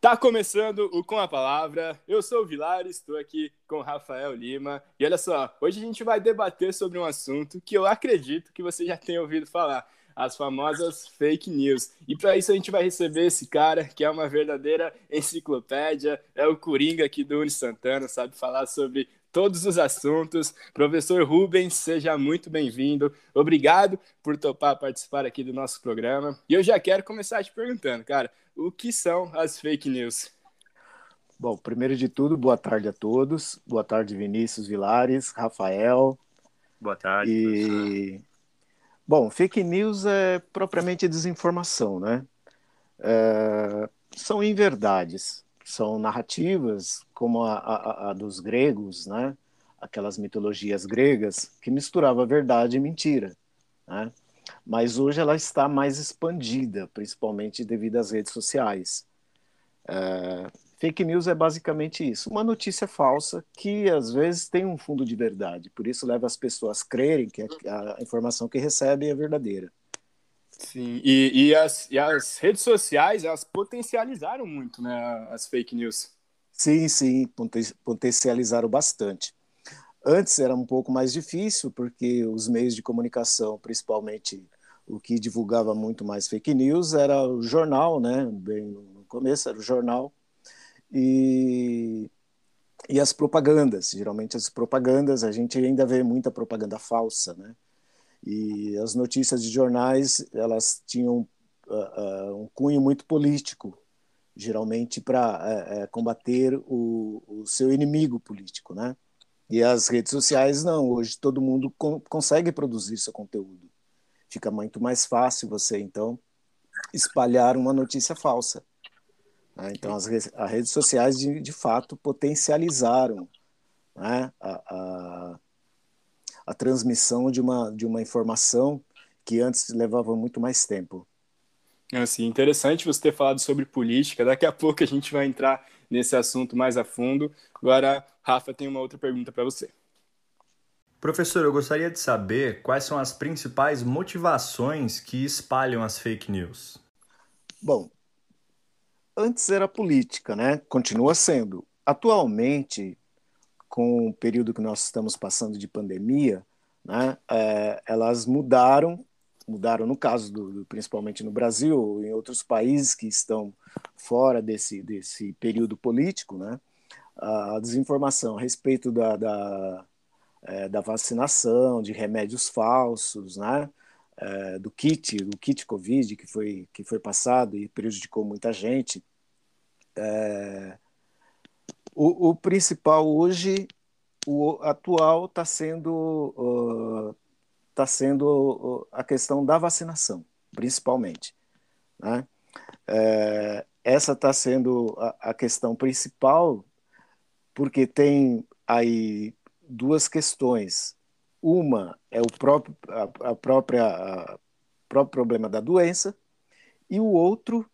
Tá começando o Com a Palavra. Eu sou o Vilar, estou aqui com o Rafael Lima. E olha só, hoje a gente vai debater sobre um assunto que eu acredito que você já tenha ouvido falar, as famosas fake news. E para isso a gente vai receber esse cara que é uma verdadeira enciclopédia, é o Coringa aqui do Uni Santana, sabe falar sobre todos os assuntos. Professor Rubens, seja muito bem-vindo. Obrigado por topar participar aqui do nosso programa. E eu já quero começar te perguntando, cara, o que são as fake news? Bom, primeiro de tudo, boa tarde a todos. Boa tarde, Vinícius Vilares, Rafael. Boa tarde. E... Bom, fake news é propriamente desinformação, né? É... São inverdades, são narrativas como a, a, a, dos gregos, né? Aquelas mitologias gregas que misturava verdade e mentira, né? Mas hoje ela está mais expandida, principalmente devido às redes sociais. É, fake news é basicamente isso, uma notícia falsa que às vezes tem um fundo de verdade, por isso leva as pessoas a crerem que a, a informação que recebem é verdadeira. Sim, e, e, as, e as redes sociais, elas potencializaram muito, né, as fake news. Sim, sim, potencializaram bastante. Antes era um pouco mais difícil, porque os meios de comunicação, principalmente o que divulgava muito mais fake news, era o jornal, né? Bem no começo era o jornal, e, e as propagandas. Geralmente as propagandas, a gente ainda vê muita propaganda falsa, né? E as notícias de jornais, elas tinham uh, uh, um cunho muito político, geralmente para uh, uh, combater o, o, seu inimigo político, né? E as redes sociais não, hoje todo mundo co consegue produzir seu conteúdo. Fica muito mais fácil você então espalhar uma notícia falsa. Né? Então as, as, redes sociais de, de fato potencializaram né? a, a a transmissão de uma, de uma informação que antes levava muito mais tempo. Assim, interessante você ter falado sobre política. Daqui a pouco a gente vai entrar nesse assunto mais a fundo. Agora, Rafa, tem uma outra pergunta para você. Professor, eu gostaria de saber quais são as principais motivações que espalham as fake news. Bom, antes era política, né? Continua sendo. Atualmente, com o período que nós estamos passando de pandemia, né, é, elas mudaram, mudaram no caso do, principalmente no Brasil, em outros países que estão fora desse desse período político, né, a desinformação a respeito da, da, é, da vacinação, de remédios falsos, né, é, do kit, do kit Covid que foi que foi passado e prejudicou muita gente. É, o, o principal hoje, o atual, está sendo, uh, tá sendo a questão da vacinação, principalmente. Né? É, essa está sendo a, a questão principal, porque tem aí duas questões. Uma é o próprio, a, a própria, a próprio problema da doença, e o outro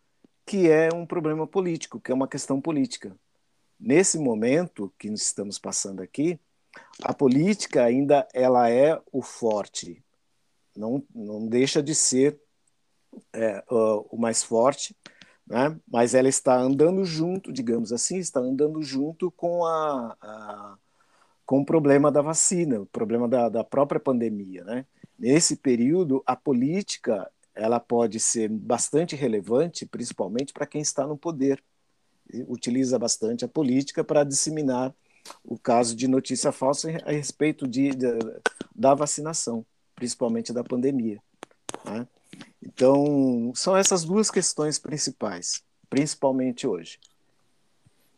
que é um problema político, que é uma questão política. Nesse momento que estamos passando aqui, a política ainda ela é o forte, não, não deixa de ser é, o mais forte, né? mas ela está andando junto, digamos assim, está andando junto com, a, a com o problema da vacina, o problema da, da própria pandemia. Né? Nesse período, a política ela pode ser bastante relevante, principalmente para quem está no poder utiliza bastante a política para disseminar o caso de notícia falsa a respeito de, de da vacinação, principalmente da pandemia. Né? Então, são essas duas questões principais, principalmente hoje.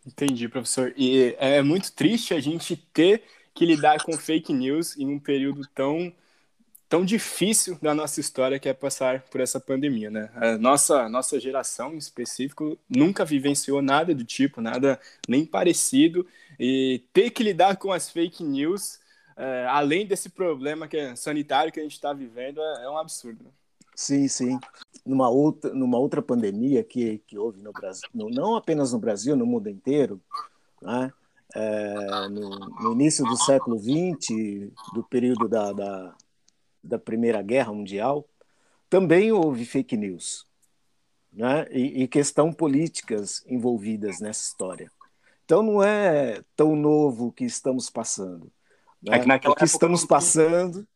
Entendi, professor. E é muito triste a gente ter que lidar com fake news em um período tão tão difícil da nossa história que é passar por essa pandemia, né? A nossa nossa geração em específico nunca vivenciou nada do tipo, nada nem parecido e ter que lidar com as fake news, é, além desse problema que é sanitário que a gente está vivendo, é, é, um absurdo. Sim, sim. Numa outra numa outra pandemia que que houve no Brasil, não apenas no Brasil, no mundo inteiro, né? É, no, no, início do século XX, do período da, da da Primeira Guerra Mundial, também houve fake news né? e, e questão políticas envolvidas nessa história. Então não é tão novo o que estamos passando. Né? É que o que estamos passando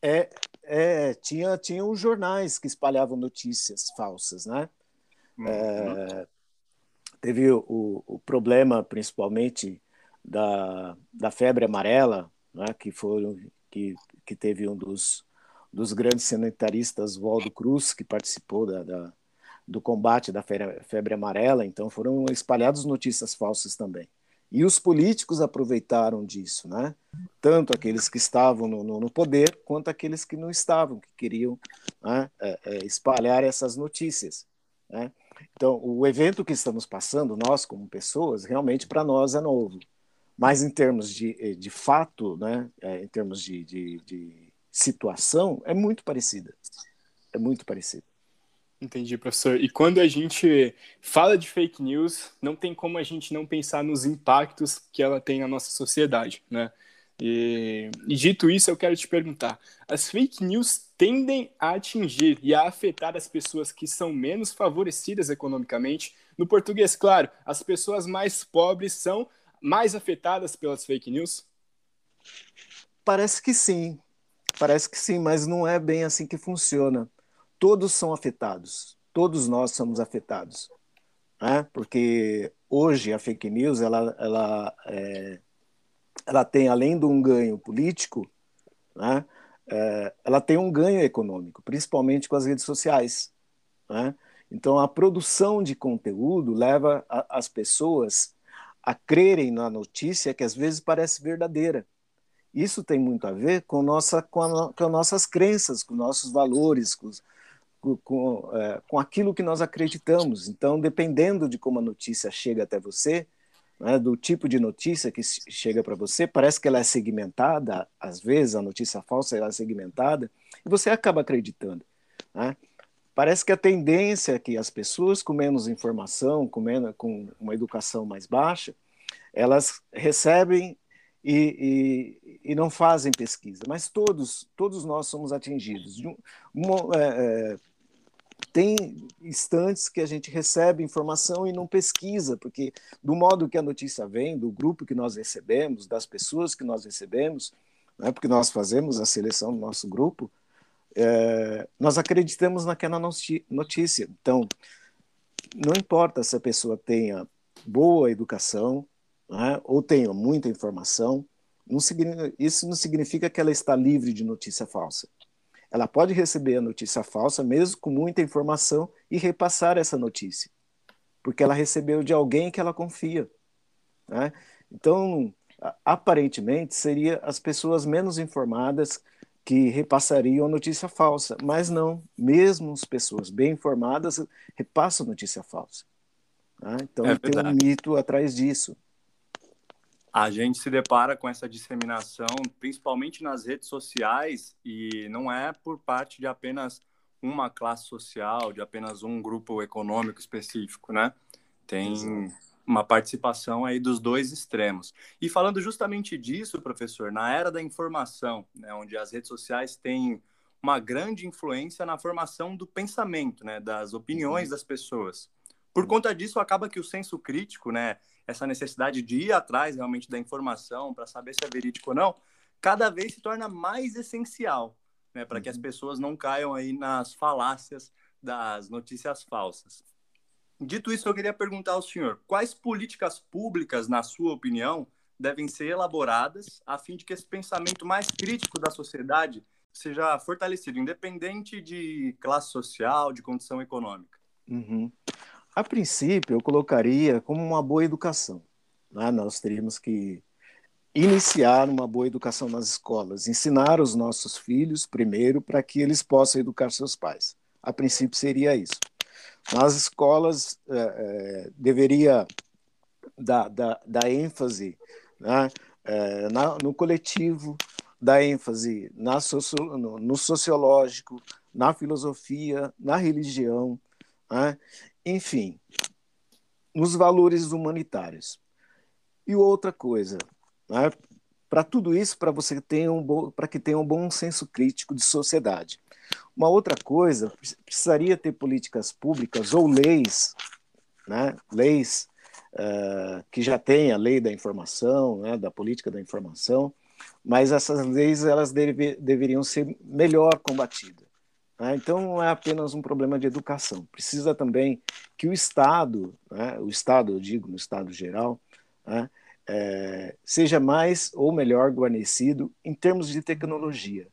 é, é, tinha, tinha os jornais que espalhavam notícias falsas, né? Uhum. É, teve o, o, problema, principalmente, da, da febre amarela, né? que, foi, que, que teve um dos, dos grandes sanitaristas, Waldo Cruz, que participou da, da do combate da febre, febre amarela, então foram espalhadas notícias falsas também. E os políticos aproveitaram disso, né? Tanto aqueles que estavam no, no, no poder, quanto aqueles que não estavam, que queriam né, é, é, espalhar essas notícias. Né? Então, o evento que estamos passando, nós como pessoas, realmente para nós é novo. Mas em termos de, eh, de fato, né, é, em termos de, de, de situação, é muito parecida. É muito parecida. Entendi, professor. E quando a gente fala de fake news, não tem como a gente não pensar nos impactos que ela tem na nossa sociedade, né? E, e, dito isso, eu quero te perguntar: as fake news tendem a atingir e a afetar as pessoas que são menos favorecidas economicamente? No português, claro, as pessoas mais pobres são mais afetadas pelas fake news? Parece que sim, parece que sim, mas não é bem assim que funciona todos são afetados, todos nós somos afetados, né? porque hoje a fake news ela, ela, é, ela tem, além de um ganho político, né? É, ela tem um ganho econômico, principalmente com as redes sociais. Né? Então, a produção de conteúdo leva a, as pessoas a crerem na notícia que às vezes parece verdadeira. Isso tem muito a ver com, nossa, com, a, com nossas crenças, com nossos valores, com, com, é, com aquilo que nós acreditamos. Então, dependendo de como a notícia chega até você, né, do tipo de notícia que chega para você, parece que ela é segmentada, às vezes a notícia falsa é segmentada, e você acaba acreditando. Né? Parece que a tendência é que as pessoas com menos informação, com, menos, com uma educação mais baixa, elas recebem e, e, e, não fazem pesquisa, mas todos, todos nós somos atingidos. Uma, é, é, tem instantes que a gente recebe informação e não pesquisa, porque do modo que a notícia vem, do grupo que nós recebemos, das pessoas que nós recebemos, né, porque nós fazemos a seleção do nosso grupo, é, nós acreditamos naquela notícia. Então, não importa se a pessoa tenha boa educação né, ou tenha muita informação, não isso não significa que ela está livre de notícia falsa. Ela pode receber a notícia falsa, mesmo com muita informação, e repassar essa notícia, porque ela recebeu de alguém que ela confia. Né? Então, aparentemente, seria as pessoas menos informadas que repassariam notícia falsa, mas não, mesmo as pessoas bem informadas repassam notícia falsa. Né? Então, é tem um mito atrás disso a gente se depara com essa disseminação, principalmente nas redes sociais, e não é por parte de apenas uma classe social, de apenas um grupo econômico específico, né? Tem Exato. Uma participação aí dos dois extremos. E falando justamente disso, professor, na era da informação, né, onde as redes sociais têm uma grande influência na formação do pensamento, né, das opiniões uhum. das pessoas. Por conta disso, acaba que o senso crítico, né, essa necessidade de ir atrás realmente da informação para saber se é verídico ou não, cada vez se torna mais essencial, né, para que as uhum. pessoas não caiam aí nas falácias das notícias falsas. Dito isso, eu queria perguntar ao senhor, quais políticas públicas, na sua opinião, devem ser elaboradas a fim de que esse pensamento mais crítico da sociedade seja fortalecido, independente de classe social, de condição econômica? Uhum. A princípio, eu colocaria como uma boa educação. Né? Nós teríamos que iniciar uma boa educação nas escolas, ensinar os nossos filhos primeiro para que eles possam educar seus pais. A princípio seria isso. Nas escolas é, é, deveria dar, dar, dar ênfase né? é, na, no coletivo, dar ênfase na socio, no, no sociológico, na filosofia, na religião, né? enfim, nos valores humanitários. E outra coisa, né? Para tudo isso, para você ter um para que tenha um bom senso crítico de sociedade, Uma outra coisa, precisaria ter políticas públicas ou leis, né? leis uh, que já tem a lei da informação, né? da política da informação, mas essas leis elas deve, deveriam ser melhor combatidas. Né? Então, não é apenas um problema de educação, precisa também que o Estado, né? o Estado, eu digo, no Estado geral, né? É, seja mais ou melhor guarnecido em termos de tecnologia,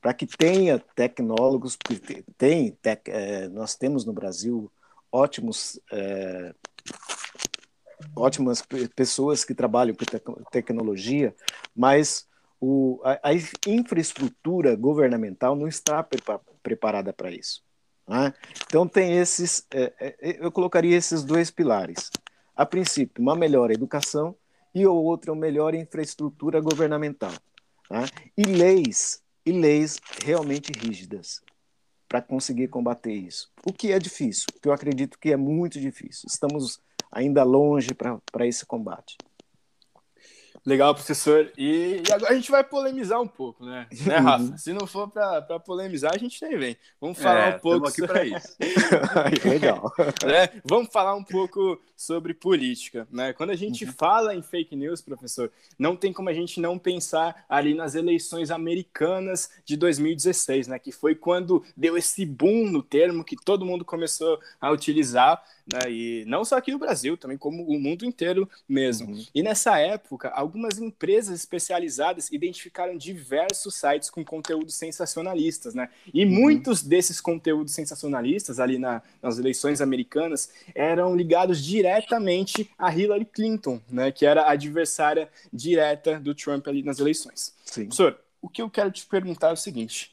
para que tenha tecnólogos, porque tem, tec, é, nós temos no Brasil ótimos, é, ótimas pessoas que trabalham com te tecnologia, mas o, a, a, infraestrutura governamental não está pre preparada para isso. Né? Então tem esses, eu colocaria esses dois pilares. A princípio, uma melhor educação e o outro é melhor infraestrutura governamental. Né? E leis, e leis realmente rígidas para conseguir combater isso. O que é difícil, que eu acredito que é muito difícil. Estamos ainda longe para esse combate. Legal, professor. E, e, agora a gente vai polemizar um pouco, né? né Rafa? Se não for para polemizar, a gente nem vem. Vamos falar é, um pouco aqui para isso. Legal. Né? Vamos falar um pouco sobre política, né? Quando a gente uhum. fala em fake news, professor, não tem como a gente não pensar ali nas eleições americanas de 2016, né? Que foi quando deu esse boom no termo que todo mundo começou a utilizar né? E não só aqui no Brasil, também como o mundo inteiro mesmo. Uhum. E nessa época, algumas empresas especializadas identificaram diversos sites com conteúdos sensacionalistas, né? E uhum. muitos desses conteúdos sensacionalistas ali na, nas eleições americanas eram ligados diretamente a Hillary Clinton, né? Que era a adversária direta do Trump ali nas eleições. Sim. Professor, o que eu quero te perguntar é o seguinte: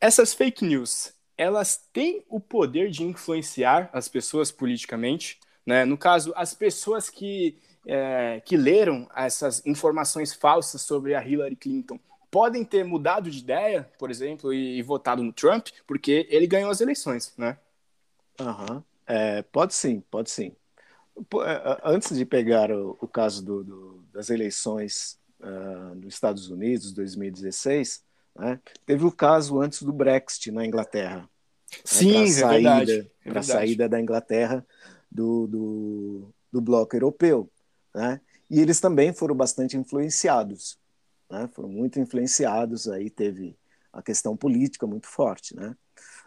essas fake news, elas têm o poder de influenciar as pessoas politicamente. Né? No caso, as pessoas que, é, que leram essas informações falsas sobre a Hillary Clinton podem ter mudado de ideia, por exemplo, e, e votado no Trump, porque ele ganhou as eleições, né? Uhum. É, pode sim, pode sim. É, antes de pegar o, o caso do, do, das eleições uh, nos Estados Unidos, 2016, né? Teve o caso antes do Brexit na Inglaterra. Né? Sim, né? é saída, é Para a saída da Inglaterra do, do, do bloco europeu. Né? E eles também foram bastante influenciados. Né? Foram muito influenciados, aí teve a questão política muito forte. Né?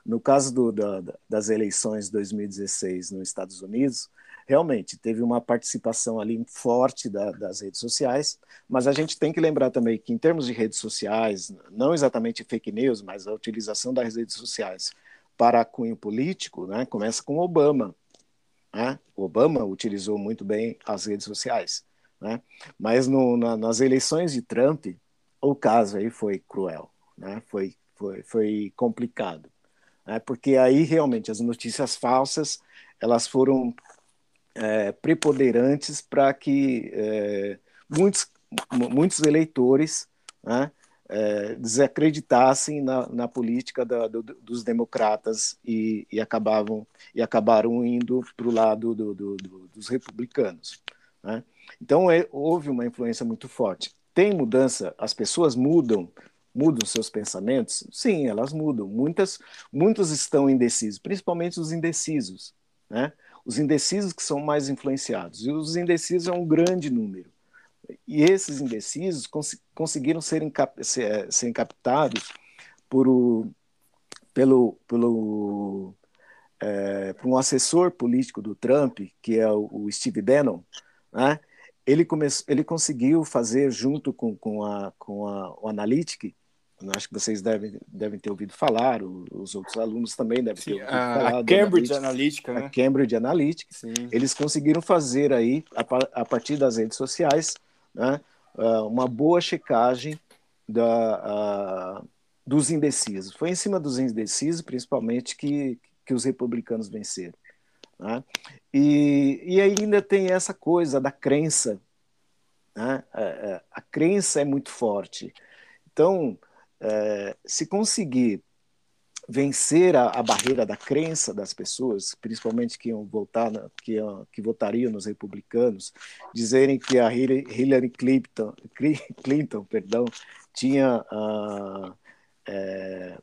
No caso do, da, das eleições de 2016 nos Estados Unidos, realmente teve uma participação ali forte da, das redes sociais, mas a gente tem que lembrar também que, em termos de redes sociais, não exatamente fake news, mas a utilização das redes sociais para cunho político, né, começa com Obama. Né? Obama utilizou muito bem as redes sociais, né? mas no, na, nas eleições de Trump, o caso aí foi cruel, né? foi, foi, foi complicado. Né? Porque aí realmente as notícias falsas elas foram é, preponderantes para que é, muitos, muitos eleitores né, é, desacreditassem na, na política da, do, dos democratas e, e, acabavam e acabaram indo para o lado do, do, dos republicanos. Né? Então é, houve uma influência muito forte. Tem mudança, as pessoas mudam, mudam seus pensamentos? Sim, elas mudam. Muitas, muitos estão indecisos, principalmente os indecisos. Né? os indecisos que são mais influenciados. E os indecisos é um grande número. E esses indecisos cons conseguiram ser, ser, ser captados por o, pelo, pelo é, por um assessor político do Trump, que é o, o Steve Bannon, né? ele, come, ele conseguiu fazer, junto com, com, a, com a, o Analytic, acho que vocês devem, devem ter ouvido falar, os outros alunos também devem Sim, ter ouvido a, falar. A Cambridge Analytica, né? A Cambridge Analytica. Sim. Eles conseguiram fazer aí, a, a partir das redes sociais, né, ah, uma boa checagem da, dos indecisos. Foi em cima dos indecisos, principalmente, que, que os republicanos venceram. Né? E, e ainda tem essa coisa da crença. Né? A, é, é, a crença é muito forte. Então, é, se conseguir vencer a, a, barreira da crença das pessoas, principalmente que iam votar, que, iam, que votariam nos republicanos, dizerem que a Hillary Clinton, Clinton perdão, tinha é,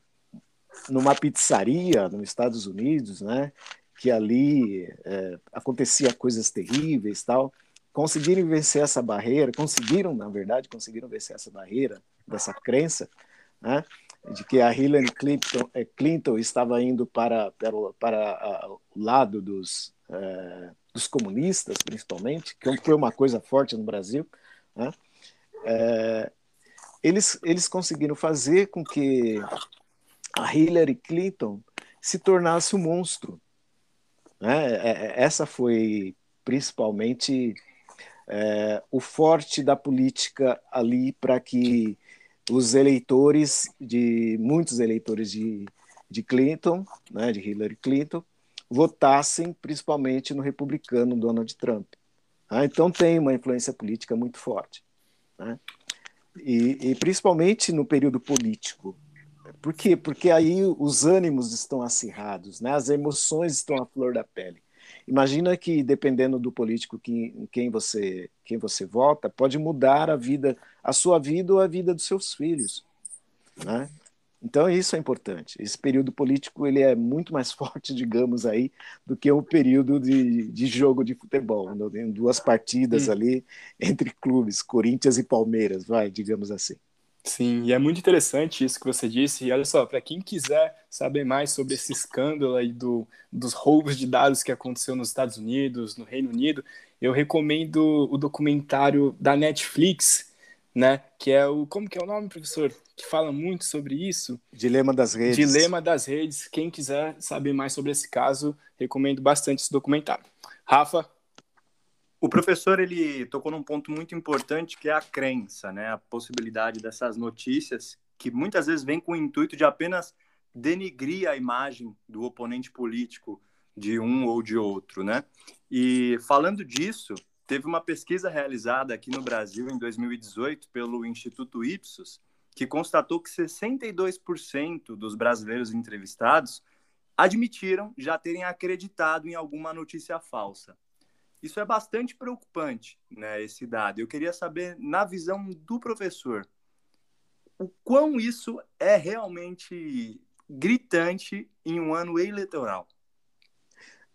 numa pizzaria nos Estados Unidos, né? Que ali é, acontecia coisas terríveis, tal. Conseguiram vencer essa barreira, conseguiram, na verdade, conseguiram vencer essa barreira dessa crença, né? De que a Hillary Clinton, é, Clinton estava indo para para, para o lado dos é, dos comunistas, principalmente, que foi uma coisa forte no Brasil, né? É, eles, eles conseguiram fazer com que a Hillary Clinton se tornasse um monstro. Né? Essa foi principalmente é, o forte da política ali para que os eleitores de muitos eleitores de, de Clinton, né, de Hillary Clinton, votassem principalmente no republicano Donald Trump. Ah, então tem uma influência política muito forte. Né? E, e, principalmente no período político. Por quê? Porque aí os ânimos estão acirrados, né? as emoções estão à flor da pele. Imagina que, dependendo do político que, em quem você, quem você vota, pode mudar a vida, a sua vida ou a vida dos seus filhos. Né? Então isso é importante. Esse período político ele é muito mais forte, digamos aí, do que o período de, de jogo de futebol, em duas partidas hum. ali entre clubes, Corinthians e Palmeiras, vai, digamos assim. Sim, e é muito interessante isso que você disse. E olha só, para quem quiser saber mais sobre esse escândalo aí do, dos roubos de dados que aconteceu nos Estados Unidos, no Reino Unido, eu recomendo o documentário da Netflix, né? Que é o. Como que é o nome, professor? Que fala muito sobre isso. Dilema das redes. Dilema das redes. Quem quiser saber mais sobre esse caso, recomendo bastante esse documentário. Rafa? O professor ele tocou num ponto muito importante que é a crença, né? A possibilidade dessas notícias que muitas vezes vêm com o intuito de apenas denigrir a imagem do oponente político de um ou de outro, né? E falando disso, Teve uma pesquisa realizada aqui no Brasil em 2018 pelo Instituto Ipsos, que constatou que 62% dos brasileiros entrevistados admitiram já terem acreditado em alguma notícia falsa. Isso é bastante preocupante, né, esse dado. Eu queria saber, na visão do professor, o quão isso é realmente gritante em um ano eleitoral.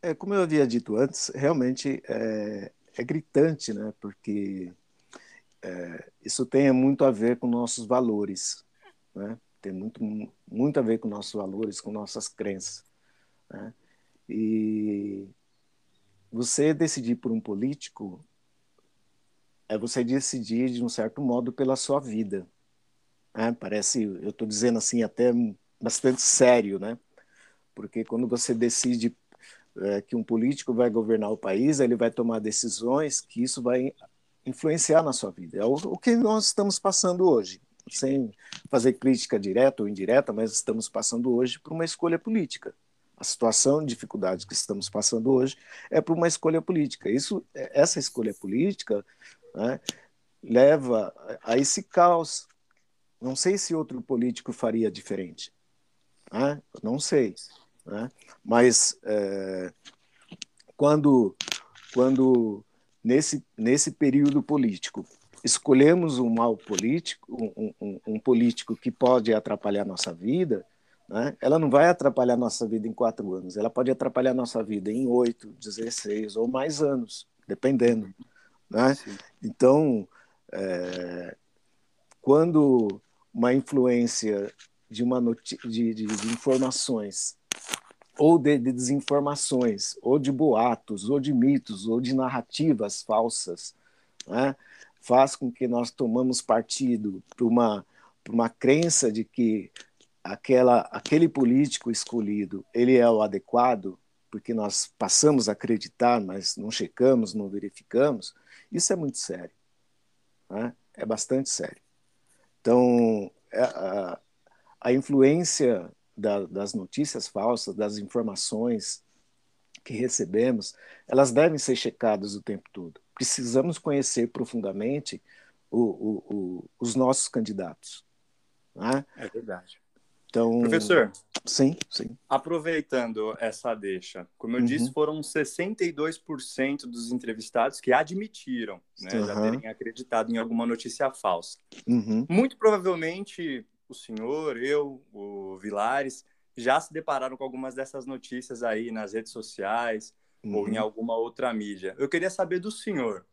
É, como eu havia dito antes, realmente é, é gritante, né? Porque é, isso tem muito a ver com nossos valores, né? Tem muito, muito a ver com nossos valores, com nossas crenças, né? E você decidir por um político é você decidir de um certo modo pela sua vida. Né? Parece, eu estou dizendo assim até bastante sério, né? Porque quando você decide é, que um político vai governar o país, ele vai tomar decisões que isso vai influenciar na sua vida. É o, o que nós estamos passando hoje, sem fazer crítica direta ou indireta, mas estamos passando hoje por uma escolha política. A situação de dificuldade que estamos passando hoje é por uma escolha política. Isso, essa escolha política né, leva a esse caos. Não sei se outro político faria diferente. Né? Não sei. Né? Mas é, quando, quando nesse, nesse período político escolhemos um mal político, um, um, um político que pode atrapalhar nossa vida, né? ela não vai atrapalhar nossa vida em quatro anos, ela pode atrapalhar nossa vida em oito, dezesseis ou mais anos, dependendo. Né? Então, é, quando uma influência de, uma de, de, de informações ou de, de, desinformações, ou de boatos, ou de mitos, ou de narrativas falsas, né? faz com que nós tomamos partido para uma, por uma crença de que aquela, aquele político escolhido ele é o adequado, porque nós passamos a acreditar, mas não checamos, não verificamos, isso é muito sério. Né? É bastante sério. Então, é, a, a influência da, das notícias falsas, das informações que recebemos, elas devem ser checadas o tempo todo. Precisamos conhecer profundamente o, o, o, os nossos candidatos. Né? É verdade. Então, Professor, sim, sim. Aproveitando essa deixa, como eu uhum. disse, foram 62% dos entrevistados que admitiram né, uhum. já terem acreditado em alguma notícia falsa. Uhum. Muito provavelmente o senhor, eu, o Vilares, já se depararam com algumas dessas notícias aí nas redes sociais ou em uhum. alguma outra mídia. Eu queria saber do senhor.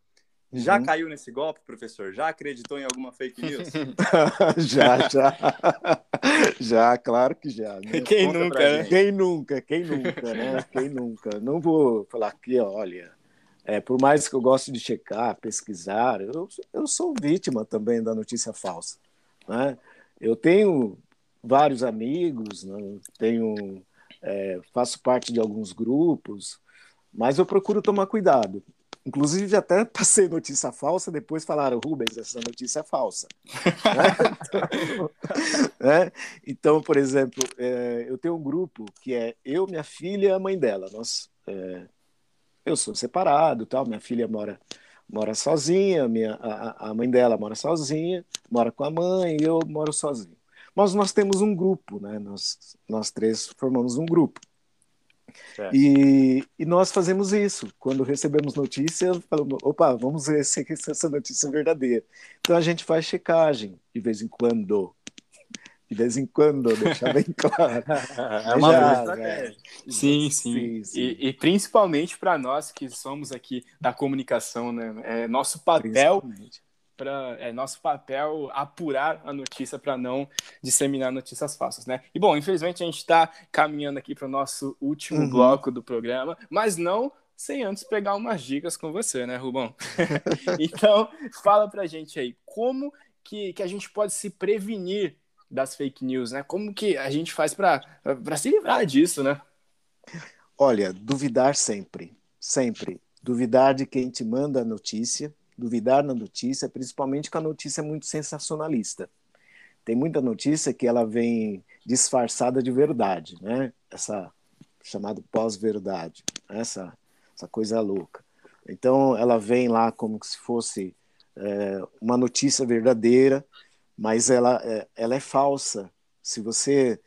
Já uhum. caiu nesse golpe, professor? Já acreditou em alguma fake news? já, já. já, claro que já. Né? Quem Conta nunca, né? Quem nunca, quem nunca, né? Quem nunca. Não vou falar aqui, olha, é, por mais que eu goste de checar, pesquisar, eu, eu sou vítima também da notícia falsa. Né? Eu tenho vários amigos, né? tenho, é, faço parte de alguns grupos, mas eu procuro tomar cuidado. Inclusive, até passei notícia falsa, depois falaram, Rubens, essa notícia é falsa. então, né? então, por exemplo, é, eu tenho um grupo que é eu, minha filha e a mãe dela. Nós, é, eu sou separado, tal, minha filha mora mora sozinha, minha, a, a mãe dela mora sozinha, mora com a mãe eu moro sozinho. Mas nós temos um grupo, né? nós, nós três formamos um grupo. E, e, nós fazemos isso. Quando recebemos notícia, falamos, opa, vamos ver se essa notícia é verdadeira. Então a gente faz checagem de vez em quando. De vez em quando, deixar bem claro. É uma Já, boa estratégia. É. Sim, sim. sim, sim. E, e, principalmente para nós que somos aqui da comunicação, né? É nosso papel para é nosso papel apurar a notícia para não disseminar notícias falsas, né? E bom, infelizmente a gente está caminhando aqui para o nosso último uhum. bloco do programa, mas não sem antes pegar umas dicas com você, né, Rubão? então, fala pra gente aí, como que, que a gente pode se prevenir das fake news, né? Como que a gente faz para se livrar disso, né? Olha, duvidar sempre, sempre. Duvidar de quem te manda a notícia, duvidar na notícia, principalmente com a notícia muito sensacionalista. Tem muita notícia que ela vem disfarçada de verdade, né? Essa chamado pós-verdade, essa essa coisa louca. Então ela vem lá como se fosse é, uma notícia verdadeira, mas ela é, ela é falsa. Se você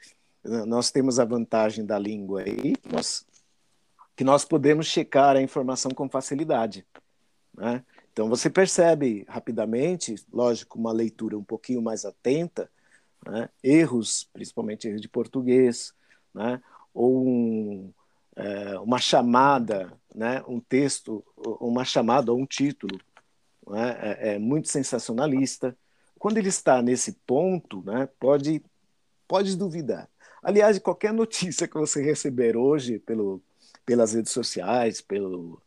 nós temos a vantagem da língua aí, nós, que nós podemos checar a informação com facilidade. Né? Então você percebe rapidamente, lógico, uma leitura um pouquinho mais atenta, né? erros, principalmente erros de português, né? ou um, é, uma chamada, né? um texto, uma chamada ou um título né? é, é, muito sensacionalista. Quando ele está nesse ponto, né? pode, pode duvidar. Aliás, qualquer notícia que você receber hoje pelo, pelas redes sociais, pelo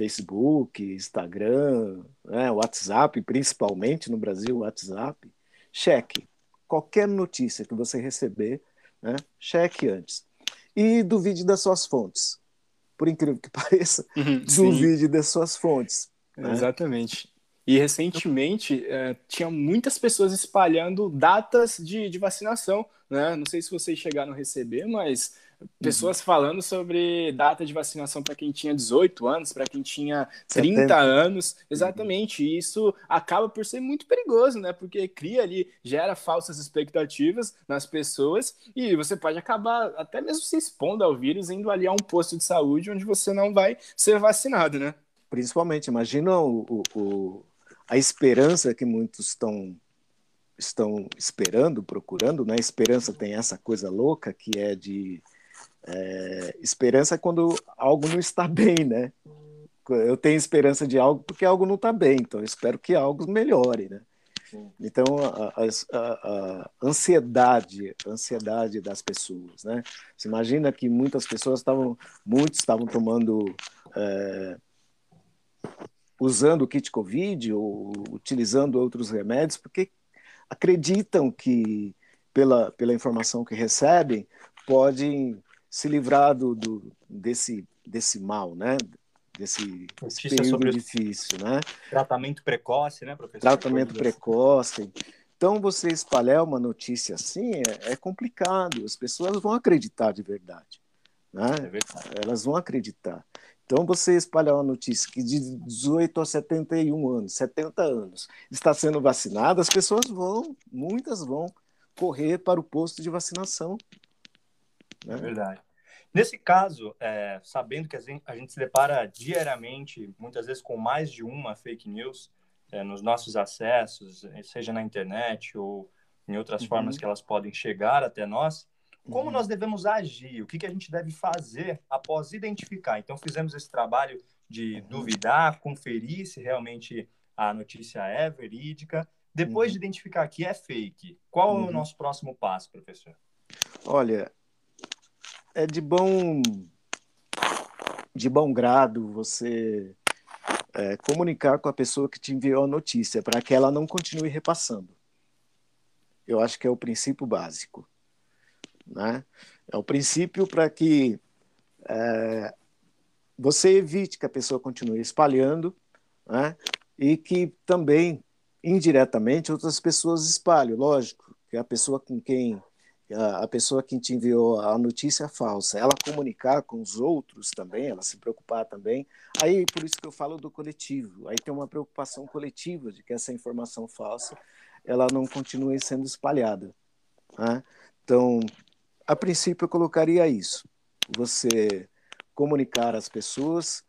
Facebook, Instagram, né, WhatsApp, principalmente no Brasil, WhatsApp, cheque. Qualquer notícia que você receber, né, cheque antes. E duvide das suas fontes. Por incrível que pareça, uhum, duvide das suas fontes. Né? Exatamente. E recentemente é, tinha muitas pessoas espalhando datas de, de vacinação. Né? Não sei se vocês chegaram a receber, mas pessoas uhum. falando sobre data de vacinação para quem tinha 18 anos, para quem tinha 30 70. anos, exatamente. E isso acaba por ser muito perigoso, né? Porque cria ali, gera falsas expectativas nas pessoas e você pode acabar até mesmo se expondo ao vírus indo ali a um posto de saúde onde você não vai ser vacinado, né? Principalmente, imagina o, o, o a esperança que muitos estão estão esperando, procurando, né? A esperança tem essa coisa louca que é de é, esperança é quando algo não está bem, né? Eu tenho esperança de algo porque algo não está bem, então eu espero que algo melhore, né? Então a, a, a, ansiedade, a ansiedade das pessoas, né? Você imagina que muitas pessoas estavam, muitos estavam tomando, é, usando o kit COVID ou utilizando outros remédios porque acreditam que pela pela informação que recebem podem se livrar do, do, desse, desse mal, né? Desse, desse período difícil, né? Tratamento precoce, né, professor? Tratamento precoce. Então, você espalhar uma notícia assim é, é, complicado. As pessoas vão acreditar de verdade, né? É verdade. Elas vão acreditar. Então, você espalhar uma notícia que de 18 a 71 anos, 70 anos, está sendo vacinada, as pessoas vão, muitas vão correr para o posto de vacinação né? É verdade. Nesse caso, é, sabendo que a gente, se depara diariamente, muitas vezes com mais de uma fake news é, nos nossos acessos, seja na internet ou em outras uhum. formas que elas podem chegar até nós, Como uhum. nós devemos agir? O que, que a gente deve fazer após identificar? Então, fizemos esse trabalho de uhum. duvidar, conferir se realmente a notícia é verídica. Depois uhum. de identificar que é fake, qual é o uhum. nosso próximo passo, professor? Olha, é de bom de bom grado você é, comunicar com a pessoa que te enviou a notícia para que ela não continue repassando. Eu acho que é o princípio básico, né? É o princípio para que é, você evite que a pessoa continue espalhando, né? E que também indiretamente outras pessoas espalhem. Lógico que a pessoa com quem a pessoa que te enviou a notícia falsa, ela comunicar com os outros também, ela se preocupar também. Aí, por isso que eu falo do coletivo. Aí tem uma preocupação coletiva de que essa informação falsa ela não continue sendo espalhada. Né? Então, a princípio, eu colocaria isso: você comunicar às pessoas,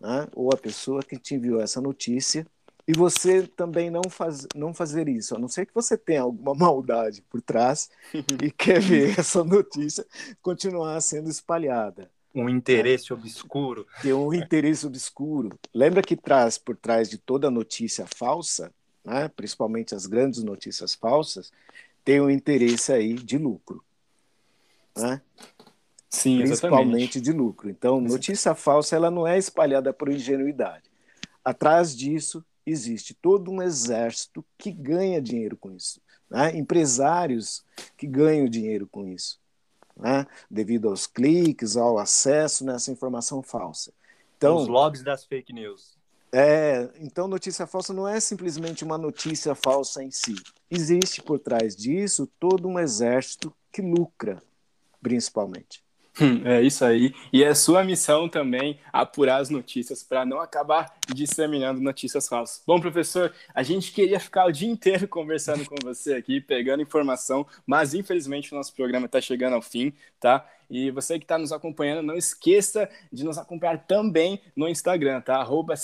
né? ou a pessoa que te enviou essa notícia, e você também não, faz, não fazer isso, a não ser que você tenha alguma maldade por trás e quer ver essa notícia continuar sendo espalhada. Um interesse obscuro. Tem um interesse obscuro. Lembra que traz por trás de toda notícia falsa, né, principalmente as grandes notícias falsas, tem um interesse aí de lucro. Né? Sim, principalmente exatamente. de lucro. Então, notícia falsa ela não é espalhada por ingenuidade. Atrás disso existe todo um exército que ganha dinheiro com isso. Né? Empresários que ganham dinheiro com isso, né? devido aos cliques, ao acesso nessa informação falsa. Então, Os lobbies das fake news. É, então notícia falsa não é simplesmente uma notícia falsa em si. Existe por trás disso todo um exército que lucra, principalmente. É isso aí. E é sua missão também apurar as notícias para não acabar disseminando notícias falsas. Bom, professor, a gente queria ficar o dia inteiro conversando com você aqui, pegando informação, mas infelizmente o nosso programa está chegando ao fim, tá? E você que está nos acompanhando, não esqueça de nos acompanhar também no Instagram, tá? Arroba.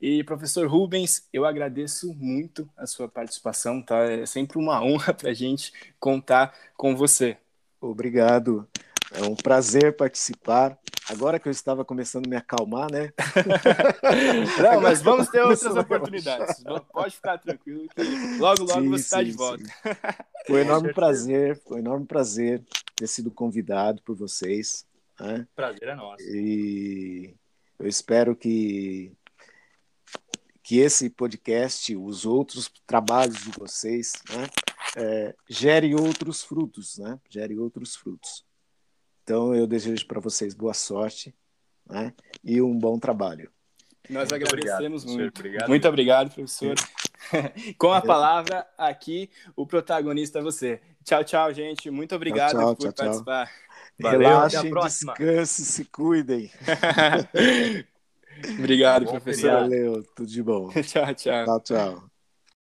E, professor Rubens, eu agradeço muito a sua participação, tá? É sempre uma honra para a gente contar com você. Obrigado. É um prazer participar. Agora que eu estava começando a me acalmar, né? Não, mas vamos ter outras oportunidades. Pode ficar tranquilo que logo, logo sim, você está de volta. Sim. Foi um enorme prazer, foi um enorme prazer ter sido convidado por vocês. Né? Prazer é nosso. E eu espero que que esse podcast, os outros trabalhos de vocês, né, é, gere outros frutos, né? Gere outros frutos. Então, eu desejo para vocês boa sorte né? e um bom trabalho. Nós agradecemos obrigado, muito. Obrigado. Muito obrigado, professor. Com a palavra aqui, o protagonista é você. Tchau, tchau, gente. Muito obrigado tchau, tchau, por tchau, participar. Valeu, Relaxem, descansem, se cuidem. obrigado, bom professor. Valeu, tudo de bom. tchau, tchau. Tchau, tchau.